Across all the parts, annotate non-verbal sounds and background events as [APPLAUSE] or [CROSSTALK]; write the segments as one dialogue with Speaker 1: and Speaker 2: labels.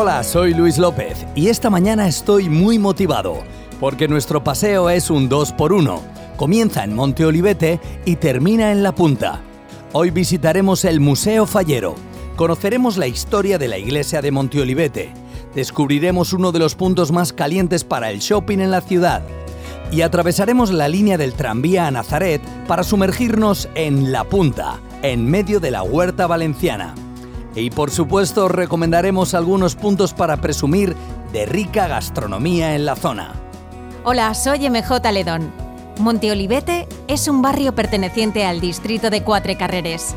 Speaker 1: Hola, soy Luis López y esta mañana estoy muy motivado porque nuestro paseo es un 2x1. Comienza en Monte Olivete y termina en La Punta. Hoy visitaremos el Museo Fallero, conoceremos la historia de la iglesia de Monte Olivete, descubriremos uno de los puntos más calientes para el shopping en la ciudad y atravesaremos la línea del tranvía a Nazaret para sumergirnos en La Punta, en medio de la huerta valenciana. Y por supuesto recomendaremos algunos puntos para presumir de rica gastronomía en la zona.
Speaker 2: Hola, soy MJ Ledón. Monteolivete es un barrio perteneciente al distrito de Cuatre Carreres.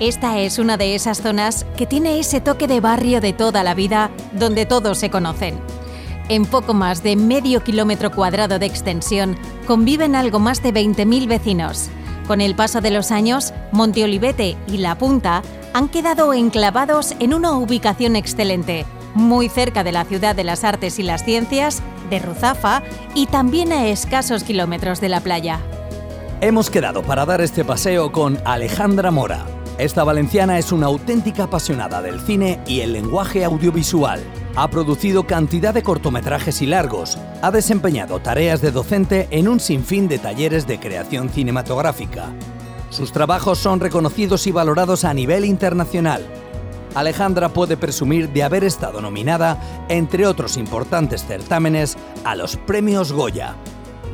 Speaker 2: Esta es una de esas zonas que tiene ese toque de barrio de toda la vida donde todos se conocen. En poco más de medio kilómetro cuadrado de extensión conviven algo más de 20.000 vecinos. Con el paso de los años, Monteolivete y La Punta han quedado enclavados en una ubicación excelente, muy cerca de la ciudad de las artes y las ciencias, de Ruzafa y también a escasos kilómetros de la playa.
Speaker 1: Hemos quedado para dar este paseo con Alejandra Mora. Esta valenciana es una auténtica apasionada del cine y el lenguaje audiovisual. Ha producido cantidad de cortometrajes y largos. Ha desempeñado tareas de docente en un sinfín de talleres de creación cinematográfica. Sus trabajos son reconocidos y valorados a nivel internacional. Alejandra puede presumir de haber estado nominada, entre otros importantes certámenes, a los premios Goya.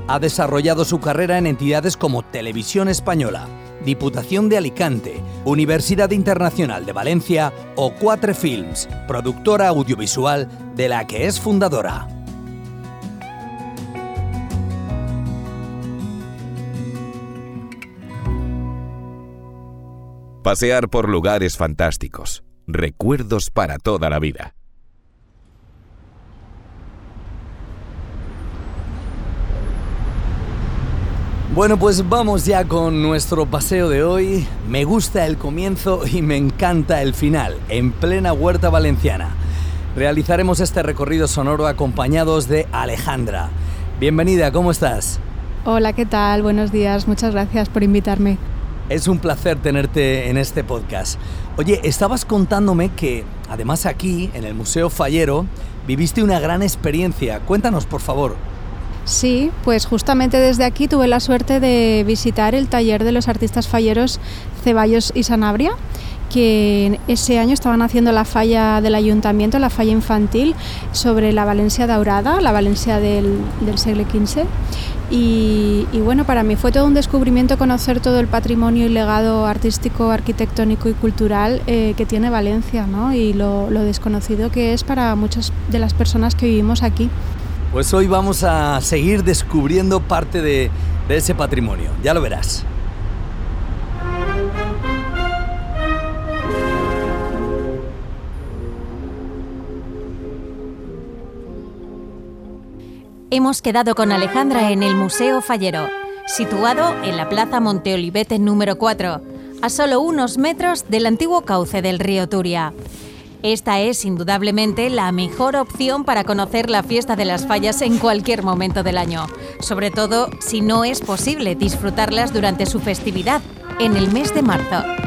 Speaker 1: Ha desarrollado su carrera en entidades como Televisión Española, Diputación de Alicante, Universidad Internacional de Valencia o Cuatre Films, productora audiovisual de la que es fundadora.
Speaker 3: Pasear por lugares fantásticos. Recuerdos para toda la vida.
Speaker 1: Bueno, pues vamos ya con nuestro paseo de hoy. Me gusta el comienzo y me encanta el final, en plena huerta valenciana. Realizaremos este recorrido sonoro acompañados de Alejandra. Bienvenida, ¿cómo estás?
Speaker 4: Hola, ¿qué tal? Buenos días, muchas gracias por invitarme.
Speaker 1: Es un placer tenerte en este podcast. Oye, estabas contándome que además aquí, en el Museo Fallero, viviste una gran experiencia. Cuéntanos, por favor.
Speaker 4: Sí, pues justamente desde aquí tuve la suerte de visitar el taller de los artistas falleros Ceballos y Sanabria, que ese año estaban haciendo la falla del ayuntamiento, la falla infantil, sobre la Valencia daurada, la Valencia del, del siglo XV. Y, bueno, para mí fue todo un descubrimiento conocer todo el patrimonio y legado artístico, arquitectónico y cultural eh, que tiene Valencia, ¿no? Y lo, desconocido que es para muchas de las personas que vivimos aquí.
Speaker 1: Pues hoy vamos a seguir descubriendo parte de ese patrimonio, ya lo verás.
Speaker 2: Hemos quedado con Alejandra en el Museo Fallero, situado en la Plaza Monteolivete número 4, a solo unos metros del antiguo cauce del río Turia. Esta es indudablemente la mejor opción para conocer la fiesta de las fallas en cualquier momento del año, sobre todo si no es posible disfrutarlas durante su festividad, en el mes de marzo.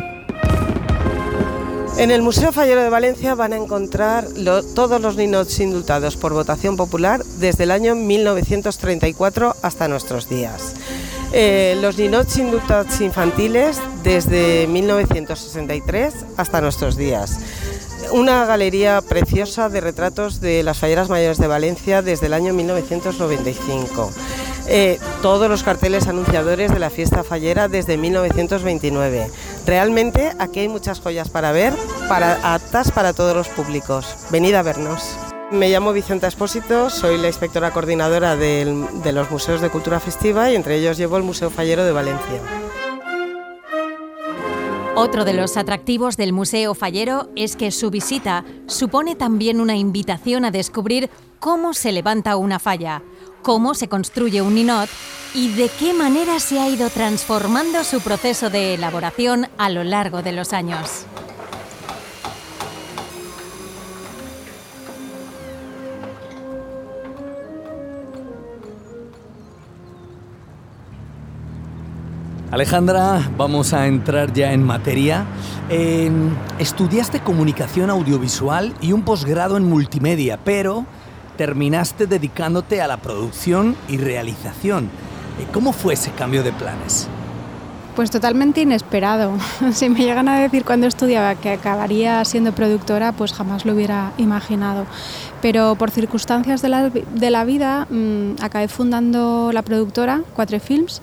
Speaker 5: En el Museo Fallero de Valencia van a encontrar todos los ninots indultados por votación popular desde el año 1934 hasta nuestros días. Eh, los ninots indultados infantiles desde 1963 hasta nuestros días una galería preciosa de retratos de las falleras mayores de Valencia desde el año 1995. Eh, todos los carteles anunciadores de la fiesta fallera desde 1929. Realmente aquí hay muchas joyas para ver, para, aptas para todos los públicos. Venid a vernos. Me llamo Vicenta Espósito, soy la inspectora coordinadora del, de los museos de cultura festiva y entre ellos llevo el Museo Fallero de Valencia.
Speaker 2: Otro de los atractivos del Museo Fallero es que su visita supone también una invitación a descubrir cómo se levanta una falla, cómo se construye un ninot y de qué manera se ha ido transformando su proceso de elaboración a lo largo de los años.
Speaker 1: Alejandra, vamos a entrar ya en materia. estudiaste comunicación audiovisual y un posgrado en multimedia, pero terminaste dedicándote a la producción y realización. Eh, ¿Cómo fue ese cambio de planes?
Speaker 4: Pues totalmente inesperado. [LAUGHS] si me llegan a decir cuando estudiaba que acabaría siendo productora, pues jamás lo hubiera imaginado. Pero por circunstancias de la, vida mm, acabé fundando la productora Cuatro Films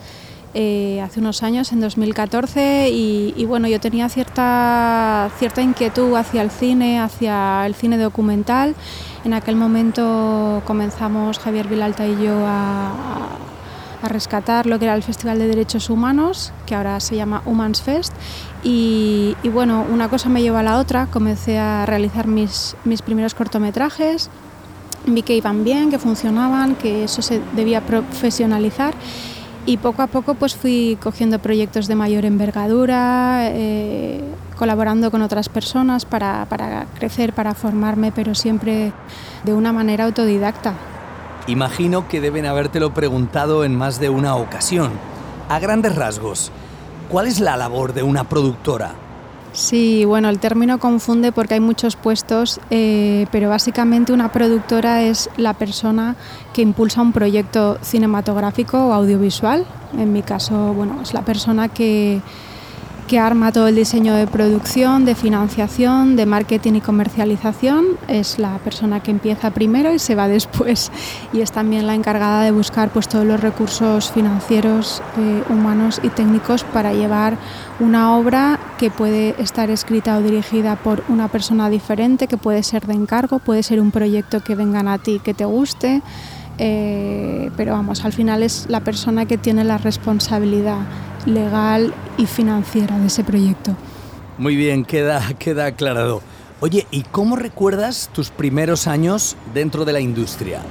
Speaker 4: eh, hace unos años, en 2014, y, bueno, yo tenía cierta, cierta inquietud hacia el cine, hacia el cine documental. En aquel momento comenzamos Javier Vilalta y yo a, rescatar lo que era el Festival de Derechos Humanos, que ahora se llama Humans Fest. Y, bueno, una cosa me llevó a la otra, comencé a realizar mis, mis primeros cortometrajes, vi que iban bien, que funcionaban, que eso se debía profesionalizar y poco a poco pues fui cogiendo proyectos de mayor envergadura, eh, colaborando con otras personas para, para crecer, para formarme, pero siempre de una manera autodidacta.
Speaker 1: Imagino que deben habértelo preguntado en más de una ocasión. A grandes rasgos, ¿cuál es la labor de una productora?
Speaker 4: Sí, bueno, el término confunde porque hay muchos puestos, eh, pero básicamente una productora es la persona que impulsa un proyecto cinematográfico o audiovisual. En mi caso, bueno, es la persona que que arma todo el diseño de producción, de financiación, de marketing y comercialización. Es la persona que empieza primero y se va después. [LAUGHS] Y es también la encargada de buscar pues, todos los recursos financieros, eh, humanos y técnicos para llevar una obra que puede estar escrita o dirigida por una persona diferente, que puede ser de encargo, puede ser un proyecto que vengan a ti que te guste. Eh, pero vamos, al final es la persona que tiene la responsabilidad legal y financiera de ese proyecto.
Speaker 1: Muy bien, queda, queda aclarado. Oye, ¿y cómo recuerdas tus primeros años dentro de la industria?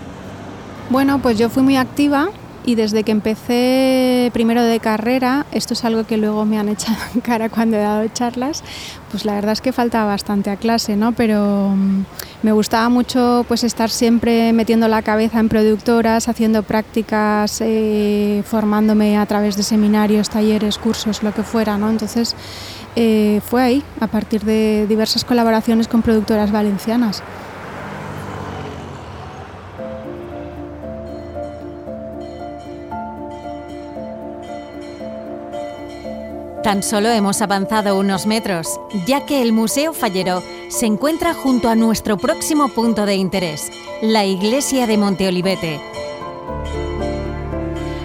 Speaker 4: Bueno, pues yo fui muy activa y desde que empecé primero de carrera, esto es algo que luego me han [LAUGHS] echado en cara cuando he dado charlas, pues la verdad es que faltaba bastante a clase, ¿no? Pero mm, me gustaba mucho pues estar siempre metiendo la cabeza en productoras, haciendo prácticas, eh, formándome a través de seminarios, talleres, cursos, lo que fuera, ¿no? Entonces eh, fue ahí, a partir de diversas colaboraciones con productoras valencianas.
Speaker 2: Tan solo hemos avanzado unos metros, ya que el Museo Fallero se encuentra junto a nuestro próximo punto de interés, la iglesia de Monteolivete.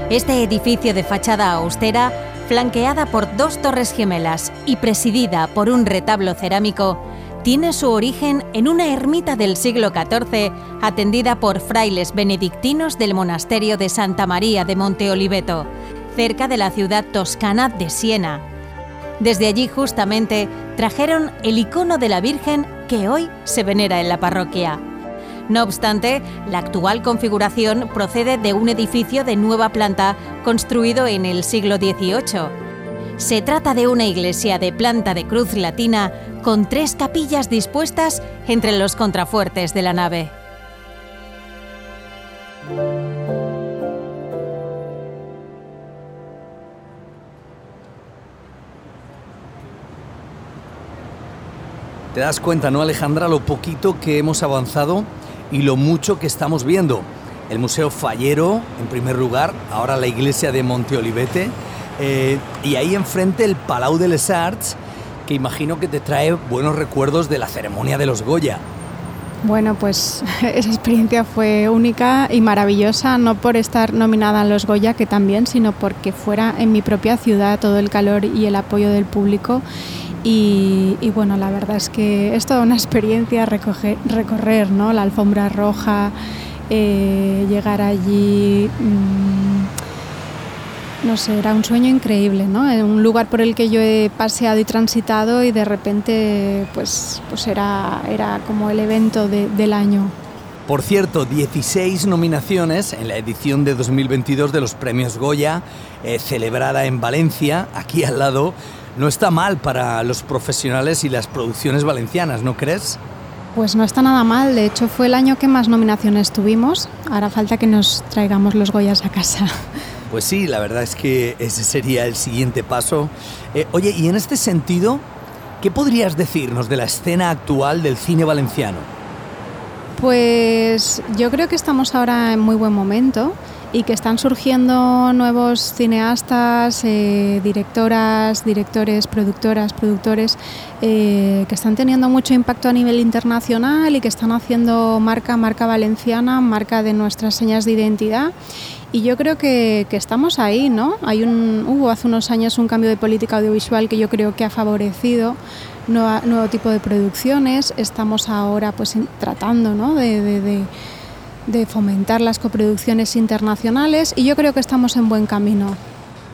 Speaker 2: Este edificio de fachada austera, flanqueada por dos torres gemelas y presidida por un retablo cerámico, tiene su origen en una ermita del siglo XIV atendida por frailes benedictinos del monasterio de Santa María de Monteoliveto, cerca de la ciudad toscana de Siena. Desde allí justamente trajeron el icono de la Virgen que hoy se venera en la parroquia. No obstante, la actual configuración procede de un edificio de nueva planta construido en el siglo XVIII. Se trata de una iglesia de planta de cruz latina con tres capillas dispuestas entre los contrafuertes de la nave.
Speaker 1: Te das cuenta, ¿no, Alejandra, lo poquito que hemos avanzado y lo mucho que estamos viendo? El Museo Fallero, en primer lugar, ahora la iglesia de Monte Olivete, eh, y ahí enfrente el Palau de les Arts, que imagino que te trae buenos recuerdos de la ceremonia de los Goya.
Speaker 4: Bueno, pues [LAUGHS] esa experiencia fue única y maravillosa, no por estar nominada en los Goya, que también, sino porque fuera en mi propia ciudad todo el calor y el apoyo del público y, bueno, la verdad es que es toda una [LAUGHS] experiencia recorrer ¿no? la alfombra roja, eh, llegar allí, mm, no sé, era un sueño increíble, ¿no? En un lugar por el que yo he paseado y transitado y de repente pues, pues era, era como el evento del año.
Speaker 1: Por cierto, 16 nominaciones en la edición de 2022 de los premios Goya, eh, celebrada en Valencia, aquí al lado. No está mal para los profesionales y las producciones valencianas, ¿no crees?
Speaker 4: Pues no está nada mal, de hecho fue el año que más nominaciones tuvimos. Ahora falta que nos traigamos los Goyas a casa.
Speaker 1: Pues sí, la verdad es que ese sería el siguiente paso. Eh, oye, y en este sentido, ¿qué podrías decirnos de la escena actual del cine valenciano?
Speaker 4: Pues yo creo que estamos ahora en muy buen momento y que están surgiendo nuevos cineastas, eh, directoras, directores, productoras, productores eh, que están teniendo mucho impacto a nivel internacional y que están haciendo marca, marca valenciana, marca de nuestras señas de identidad. Y yo creo que, estamos ahí, ¿no? Hay un, hubo hace unos años un cambio de política audiovisual que yo creo que ha favorecido nuevo tipo de producciones. Estamos ahora pues tratando ¿no? de de fomentar las coproducciones internacionales y yo creo que estamos en buen camino.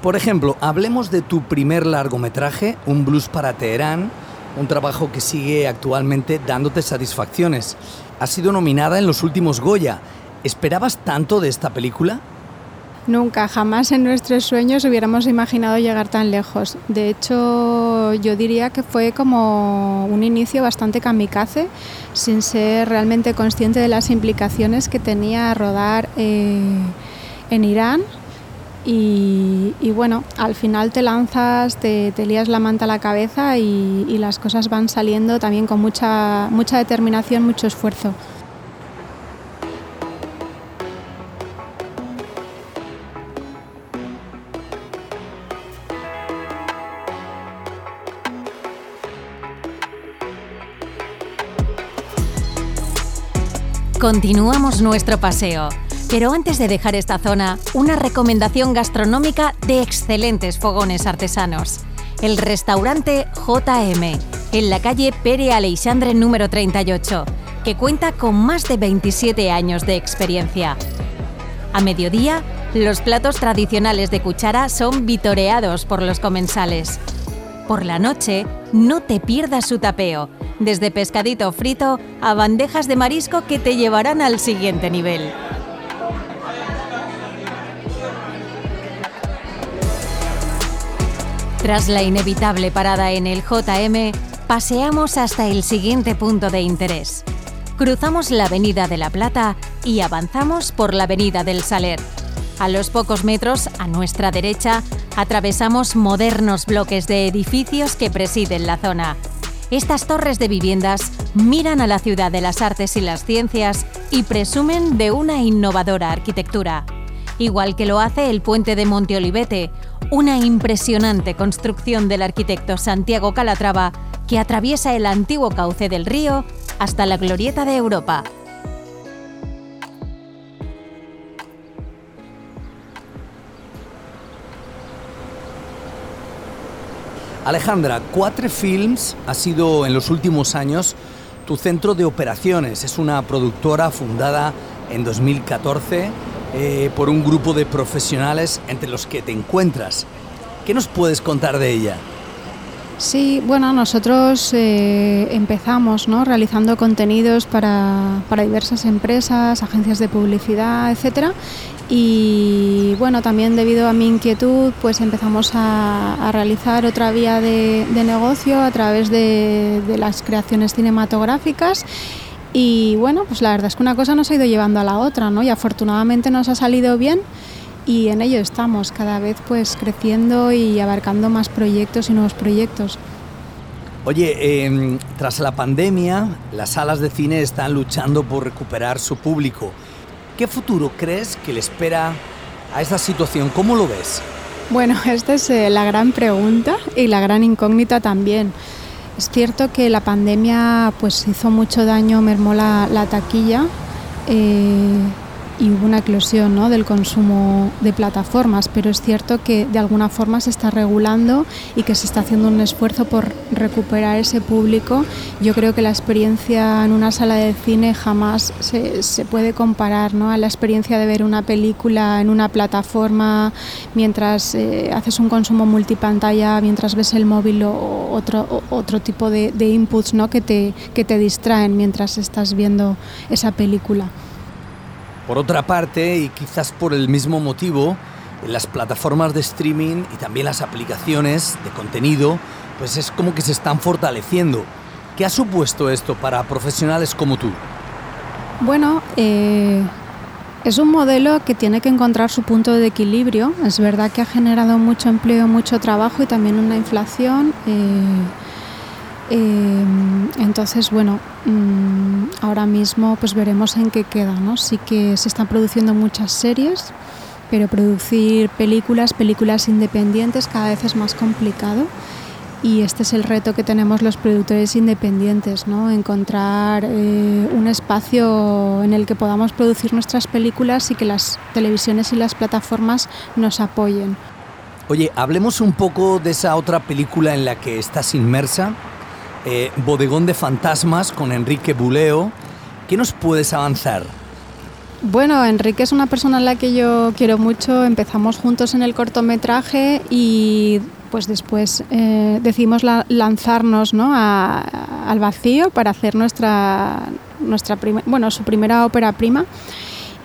Speaker 1: Por ejemplo, hablemos de tu primer largometraje, Un blues para Teherán, un trabajo que sigue actualmente dándote satisfacciones. Has sido nominada en los últimos Goya. ¿Esperabas tanto de esta película?
Speaker 4: Nunca, jamás en nuestros sueños hubiéramos imaginado llegar tan lejos. De hecho, yo diría que fue como un inicio bastante kamikaze, sin ser realmente consciente de las implicaciones que tenía rodar eh, en Irán. Y, bueno, al final te lanzas, te, te, lías la manta a la cabeza y, y las cosas van saliendo también con mucha, mucha determinación, mucho esfuerzo.
Speaker 2: Continuamos nuestro paseo. Pero antes de dejar esta zona, una recomendación gastronómica de excelentes fogones artesanos. El restaurante JM, en la calle Pere Aleixandre número 38, que cuenta con más de 27 años de experiencia. A mediodía, los platos tradicionales de cuchara son vitoreados por los comensales. Por la noche, no te pierdas su tapeo, desde pescadito frito a bandejas de marisco que te llevarán al siguiente nivel. Tras la inevitable parada en el JM, paseamos hasta el siguiente punto de interés. Cruzamos la Avenida de la Plata y avanzamos por la Avenida del Saler. A los pocos metros, a nuestra derecha, atravesamos modernos bloques de edificios que presiden la zona. Estas torres de viviendas miran a la ciudad de las artes y las ciencias y presumen de una innovadora arquitectura. Igual que lo hace el puente de Monte Olivete, una impresionante construcción del arquitecto Santiago Calatrava que atraviesa el antiguo cauce del río hasta la glorieta de Europa.
Speaker 1: Alejandra, Cuatro Films ha sido en los últimos años tu centro de operaciones. Es una productora fundada en 2014 eh, por un grupo de profesionales entre los que te encuentras. ¿Qué nos puedes contar de ella?
Speaker 4: Sí, bueno, nosotros eh, empezamos ¿no? realizando contenidos para, para, diversas empresas, agencias de publicidad, etcétera, y bueno, también debido a mi inquietud, pues empezamos a, realizar otra vía de, negocio a través de, las creaciones cinematográficas. Y bueno, pues la verdad es que una cosa nos ha ido llevando a la otra, ¿no? Y afortunadamente nos ha salido bien y en ello estamos, cada vez pues creciendo y abarcando más proyectos y nuevos proyectos.
Speaker 1: Oye, em, tras la pandemia, las salas de cine están luchando por recuperar su público. ¿Qué futuro crees que le espera a esta situación? ¿Cómo lo ves?
Speaker 4: Bueno, [LAUGHS] esta es eh, la gran pregunta y la gran incógnita también. Es cierto que la pandemia pues hizo mucho daño, mermó la, taquilla. Eh, y hubo una eclosión ¿no? del consumo de plataformas, pero es cierto que de alguna forma se está regulando y que se está haciendo un esfuerzo por recuperar ese público. Yo creo que la experiencia en una sala de cine jamás se, se puede comparar ¿no? a la experiencia de ver una película en una plataforma mientras eh, haces un consumo multipantalla, mientras ves el móvil o otro, otro tipo de, de inputs ¿no? que, te, que te distraen mientras estás viendo esa película.
Speaker 1: Por otra parte, y quizás por el mismo motivo, las plataformas de streaming y también las aplicaciones de contenido, pues es como que se están fortaleciendo. ¿Qué ha supuesto esto para profesionales como tú?
Speaker 4: Bueno, eh, es un modelo que tiene que encontrar su punto de equilibrio. Es verdad que ha generado mucho empleo, mucho trabajo y también una inflación. Eh, eh, entonces, bueno, mm, ahora mismo pues veremos en qué queda, ¿no? Sí que se están produciendo muchas series, pero producir películas, películas independientes cada vez es más complicado y este es el reto que tenemos los productores independientes, ¿no? encontrar eh, un espacio en el que podamos producir nuestras películas y que las televisiones y las plataformas nos apoyen.
Speaker 1: Oye, hablemos un poco de esa otra película en la que estás inmersa, eh, Bodegón de Fantasmas con Enrique Buleo. ¿Qué nos puedes avanzar?
Speaker 4: Bueno, Enrique es una persona a la que yo quiero mucho. Empezamos juntos en el cortometraje y pues después eh, decidimos lanzarnos ¿no? al vacío para hacer nuestra, nuestra bueno, su primera ópera prima.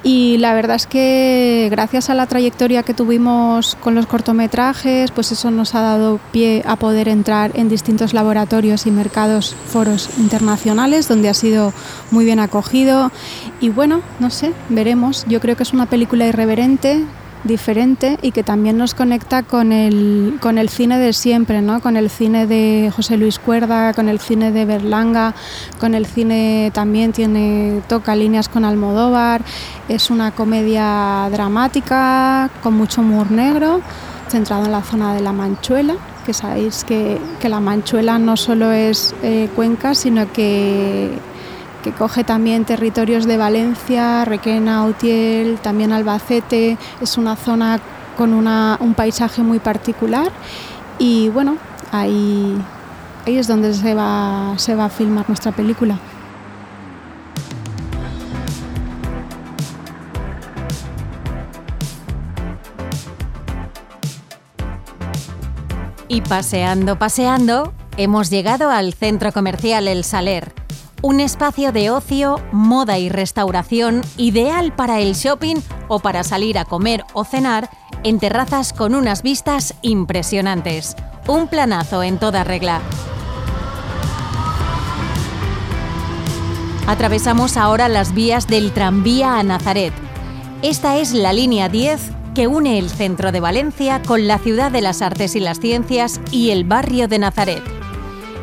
Speaker 4: Y la verdad es que gracias a la trayectoria que tuvimos con los cortometrajes, pues eso nos ha dado pie a poder entrar en distintos laboratorios y mercados, foros internacionales, donde ha sido muy bien acogido. Y bueno, no sé, veremos. Yo creo que es una película irreverente, diferente y que también nos conecta con el, con el cine de siempre, ¿no? con el cine de José Luis Cuerda, con el cine de Berlanga, con el cine también tiene, toca líneas con Almodóvar, es una comedia dramática con mucho humor negro, centrado en la zona de la Manchuela, que sabéis que, que la Manchuela no solo es eh, Cuenca, sino que que coge también territorios de Valencia, Requena, Utiel, también Albacete. Es una zona con un paisaje muy particular y bueno, ahí, ahí es donde se va, se va a filmar nuestra película.
Speaker 2: Y paseando, paseando, hemos llegado al centro comercial El Saler un espacio de ocio, moda y restauración ideal para el shopping o para salir a comer o cenar en terrazas con unas vistas impresionantes. Un planazo en toda regla. Atravesamos ahora las vías del tranvía a Nazaret. Esta es la línea 10 que une el centro de Valencia con la ciudad de las artes y las ciencias y el barrio de Nazaret.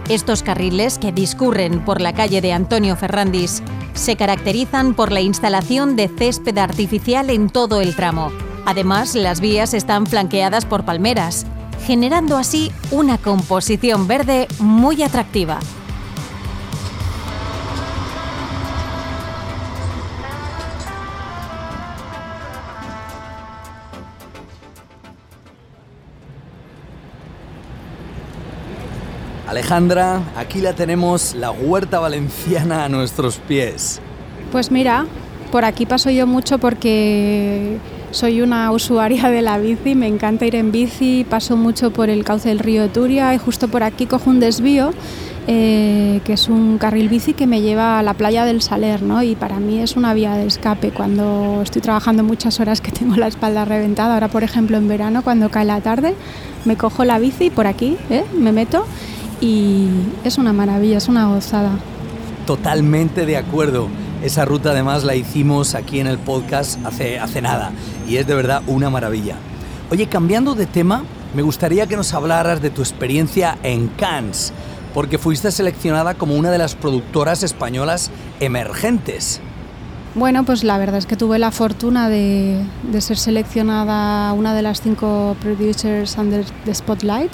Speaker 2: Estos carriles, que discurren por la calle de Antonio Ferrandis, se caracterizan por la instalación de césped artificial en todo el tramo. Además, las vías están flanqueadas por palmeras, generando así una composición verde muy atractiva.
Speaker 1: Alejandra, aquí la tenemos, la huerta valenciana a nuestros pies.
Speaker 4: Pues mira, por aquí paso yo mucho porque soy una usuaria de la bici, me encanta ir en bici, paso mucho por el cauce del río Turia y justo por aquí cojo un desvío eh, que es un carril bici que me lleva a la playa del Saler, ¿no? Y para mí es una vía de escape cuando estoy trabajando muchas horas que tengo la espalda reventada. Ahora, por ejemplo, en verano, cuando cae la tarde, me cojo la bici por aquí, ¿eh? me meto y es una maravilla, es una gozada.
Speaker 1: Totalmente de acuerdo. Esa ruta además la hicimos aquí en el podcast hace, hace nada y es de verdad una maravilla. Oye, cambiando de tema, me gustaría que nos hablaras de tu experiencia en Cannes, porque fuiste seleccionada como una de las productoras españolas emergentes.
Speaker 4: Bueno, pues la verdad es que tuve la fortuna de, de ser seleccionada una de las cinco producers under the spotlight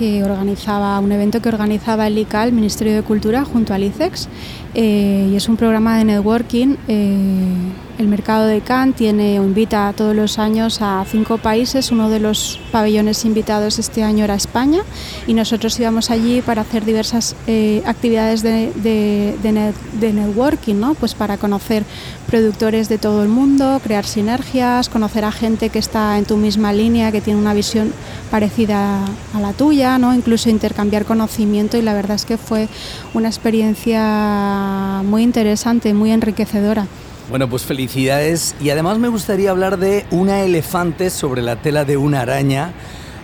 Speaker 4: que organizaba un evento que organizaba el ICA, el Ministerio de Cultura, junto al ICEX, eh, y es un programa de networking. Eh, el mercado de Cannes tiene o invita todos los años a cinco países. Uno de los pabellones invitados este año era España y nosotros íbamos allí para hacer diversas eh, actividades de, de, networking, ¿no? pues para conocer productores de todo el mundo, crear sinergias, conocer a gente que está en tu misma línea, que tiene una visión parecida a la tuya, ¿no? incluso intercambiar conocimiento y la verdad es que fue una experiencia muy interesante, muy enriquecedora.
Speaker 1: Bueno, pues felicidades. Y además me gustaría hablar de Una elefante sobre la tela de una araña,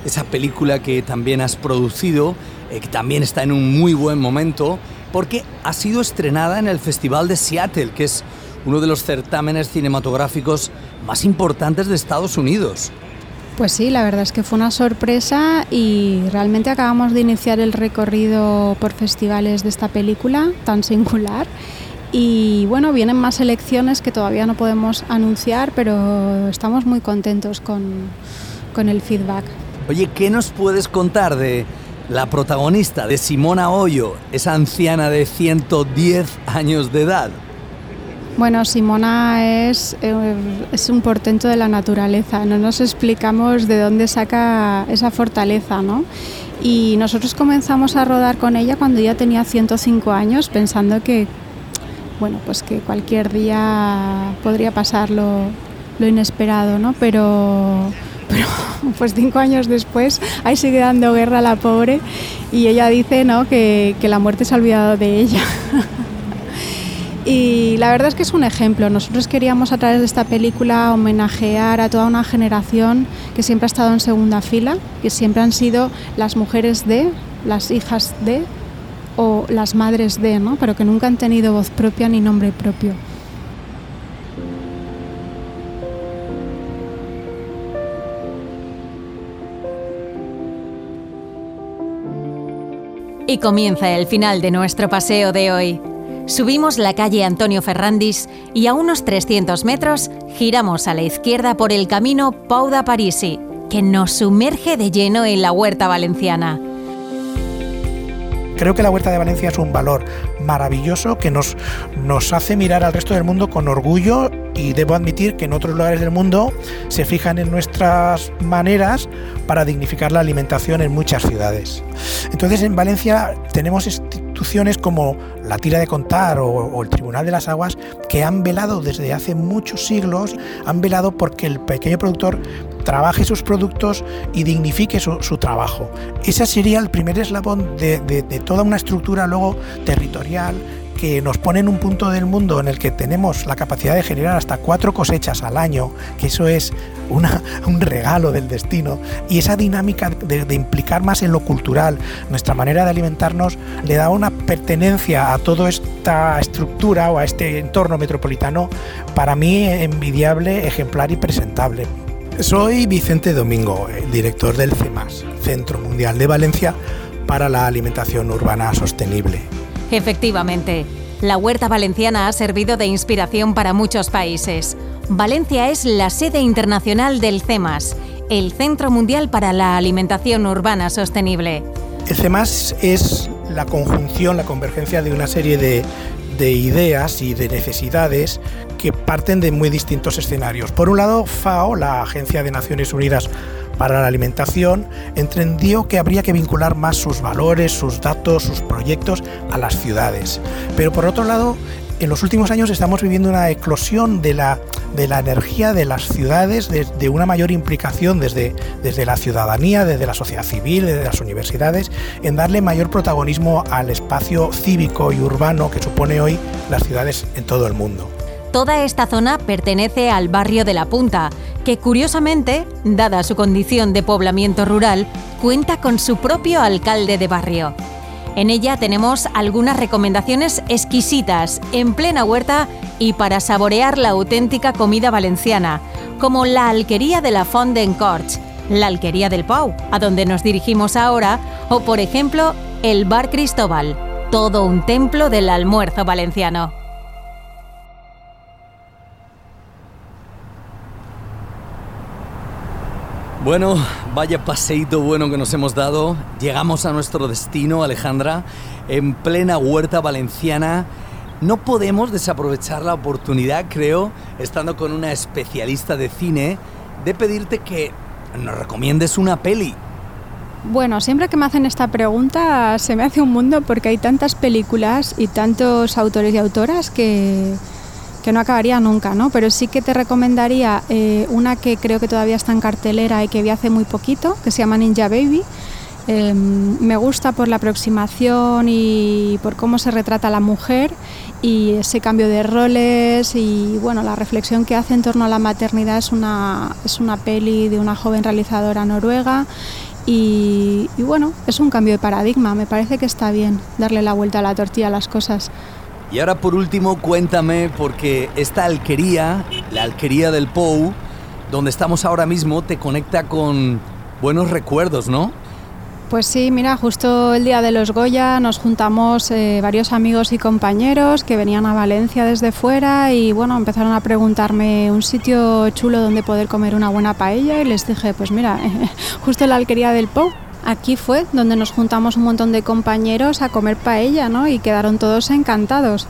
Speaker 1: esa película que también has producido, eh, que también está en un muy buen momento, porque ha sido estrenada en el Festival de Seattle, que es uno de los certámenes cinematográficos más importantes de Estados Unidos.
Speaker 4: Pues sí, la verdad es que fue una sorpresa y realmente acabamos de iniciar el recorrido por festivales de esta película tan singular y bueno, vienen más elecciones que todavía no podemos anunciar, pero estamos muy contentos con, con el feedback.
Speaker 1: Oye, ¿qué nos puedes contar de la protagonista, de Simona Hoyo, esa anciana de 110 años de edad?
Speaker 4: Bueno, Simona es, eh, es, un portento de la naturaleza, no nos explicamos de dónde saca esa fortaleza, ¿no? Y nosotros comenzamos a rodar con ella cuando ella tenía 105 años, pensando que bueno, pues que cualquier día podría pasar lo, inesperado, ¿no? Pero, [LAUGHS] pues cinco años después ahí sigue dando guerra a la pobre y ella dice ¿no? que, la muerte se ha olvidado de ella. [LAUGHS] y la verdad es que es un ejemplo. Nosotros queríamos a través de esta película homenajear a toda una generación que siempre ha estado en segunda fila, que siempre han sido las mujeres de, las hijas de, o las madres de, ¿no? pero que nunca han tenido voz propia ni nombre propio.
Speaker 2: Y comienza el final de nuestro paseo de hoy. Subimos la calle Antonio Ferrandis y a unos 300 metros giramos a la izquierda por el camino Pau da Parisi, que nos sumerge de lleno en la huerta valenciana.
Speaker 6: Creo que la Huerta de Valencia es un valor maravilloso que nos, nos hace mirar al resto del mundo con orgullo y debo admitir que en otros lugares del mundo se fijan en nuestras maneras para dignificar la alimentación en muchas ciudades. Entonces en Valencia tenemos instituciones como la Tira de Contar o, el Tribunal de las Aguas que han velado desde hace muchos siglos, han velado porque el pequeño productor trabaje sus productos y dignifique su, trabajo. Ese sería el primer eslabón de, toda una estructura luego territorial que nos pone en un punto del mundo en el que tenemos la capacidad de generar hasta cuatro cosechas al año, que eso es [LAUGHS] un regalo del destino, y esa dinámica de, implicar más en lo cultural, nuestra manera de alimentarnos, le da una pertenencia a toda esta estructura o a este entorno metropolitano, para mí envidiable, ejemplar y presentable. Soy Vicente Domingo, director del CEMAS, Centro Mundial de Valencia para la Alimentación Urbana Sostenible.
Speaker 2: Efectivamente, la huerta valenciana ha servido de inspiración para muchos países. Valencia es la sede internacional del CEMAS, el Centro Mundial para la Alimentación Urbana Sostenible.
Speaker 6: El CEMAS es la conjunción, la convergencia de una serie de, de ideas y de necesidades que parten de muy distintos escenarios. Por un lado, FAO, la Agencia de Naciones Unidas para la Alimentación, entendió que habría que vincular más sus valores, sus datos, sus proyectos a las ciudades. Pero por otro lado, en los últimos años estamos viviendo una eclosión de la, de la energía de las ciudades, de, una mayor implicación desde, desde la ciudadanía, desde la sociedad civil, desde las universidades, en darle mayor protagonismo al espacio cívico y urbano que supone hoy las ciudades en todo el mundo.
Speaker 2: Toda esta zona pertenece al barrio de La Punta, que curiosamente, dada su condición de poblamiento rural, cuenta con su propio alcalde de barrio. En ella tenemos algunas recomendaciones exquisitas, en plena huerta y para saborear la auténtica comida valenciana, como la alquería de la Font la alquería del Pau, a donde nos dirigimos ahora, o por ejemplo, el Bar Cristóbal, todo un templo del almuerzo valenciano.
Speaker 1: Bueno, vaya paseíto bueno que nos hemos dado. Llegamos a nuestro destino, Alejandra, en plena huerta valenciana. No podemos desaprovechar la oportunidad, creo, estando con una especialista de cine, de pedirte que nos recomiendes una peli.
Speaker 4: Bueno, siempre que me hacen esta pregunta se me hace un mundo porque hay tantas películas y tantos autores y autoras que, que no acabaría nunca, ¿no? Pero sí que te recomendaría eh, una que creo que todavía está en cartelera y que vi hace muy poquito, que se llama Ninja Baby. Em, me gusta por la aproximación y por cómo se retrata la mujer y ese cambio de roles y bueno, la reflexión que hace en torno a la maternidad es una, es una peli de una joven realizadora noruega y, y bueno, es un cambio de paradigma, me parece que está bien darle la vuelta a la tortilla a las cosas.
Speaker 1: Y ahora por último, cuéntame, porque esta alquería, la alquería del Pou, donde estamos ahora mismo, te conecta con buenos recuerdos, ¿no?
Speaker 4: Pues sí, mira, justo el día de los Goya nos juntamos eh, varios amigos y compañeros que venían a Valencia desde fuera y bueno, empezaron a preguntarme un sitio chulo donde poder comer una buena paella y les dije, pues mira, [LAUGHS] justo la alquería del Pou aquí fue donde nos juntamos un montón de compañeros a comer paella, ¿no? Y quedaron todos encantados.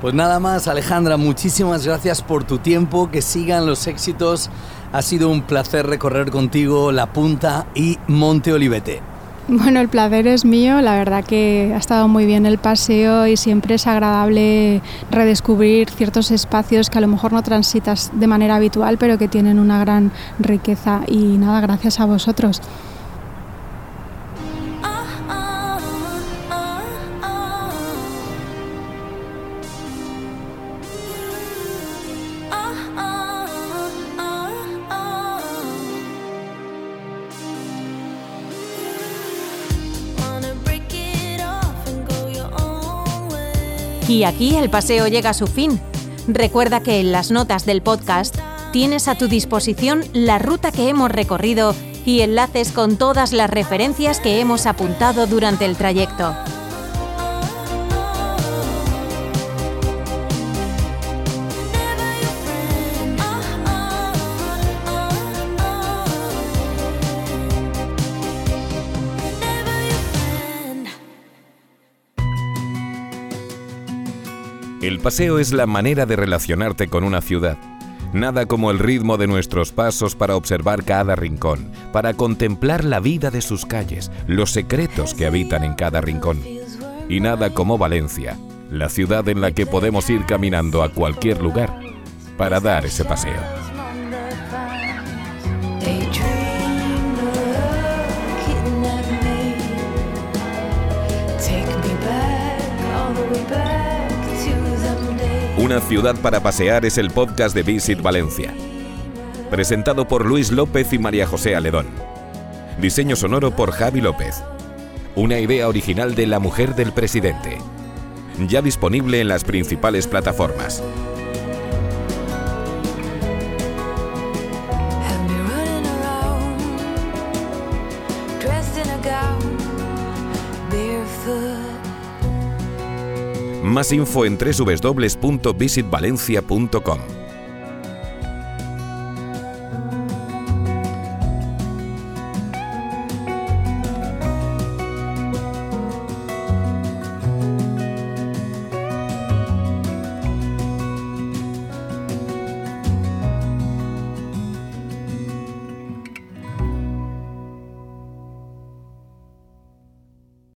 Speaker 1: Pues nada más, Alejandra, muchísimas gracias por tu tiempo, que sigan los éxitos. Ha sido un placer recorrer contigo La Punta y Monte Olivete.
Speaker 4: Bueno, el placer es mío, la verdad que ha estado muy bien el paseo y siempre es agradable redescubrir ciertos espacios que a lo mejor no transitas de manera habitual, pero que tienen una gran riqueza y nada, gracias a vosotros.
Speaker 2: Y aquí el paseo llega a su fin. Recuerda que en las notas del podcast tienes a tu disposición la ruta que hemos recorrido y enlaces con todas las referencias que hemos apuntado durante el trayecto.
Speaker 3: Paseo es la manera de relacionarte con una ciudad. Nada como el ritmo de nuestros pasos para observar cada rincón, para contemplar la vida de sus calles, los secretos que habitan en cada rincón. Y nada como Valencia, la ciudad en la que podemos ir caminando a cualquier lugar para dar ese paseo. Una ciudad para pasear es el podcast de Visit Valencia. Presentado por Luis López y María José Aledón. Diseño sonoro por Javi López. Una idea original de La Mujer del Presidente. Ya disponible en las principales plataformas. Más info en www.visitvalencia.com.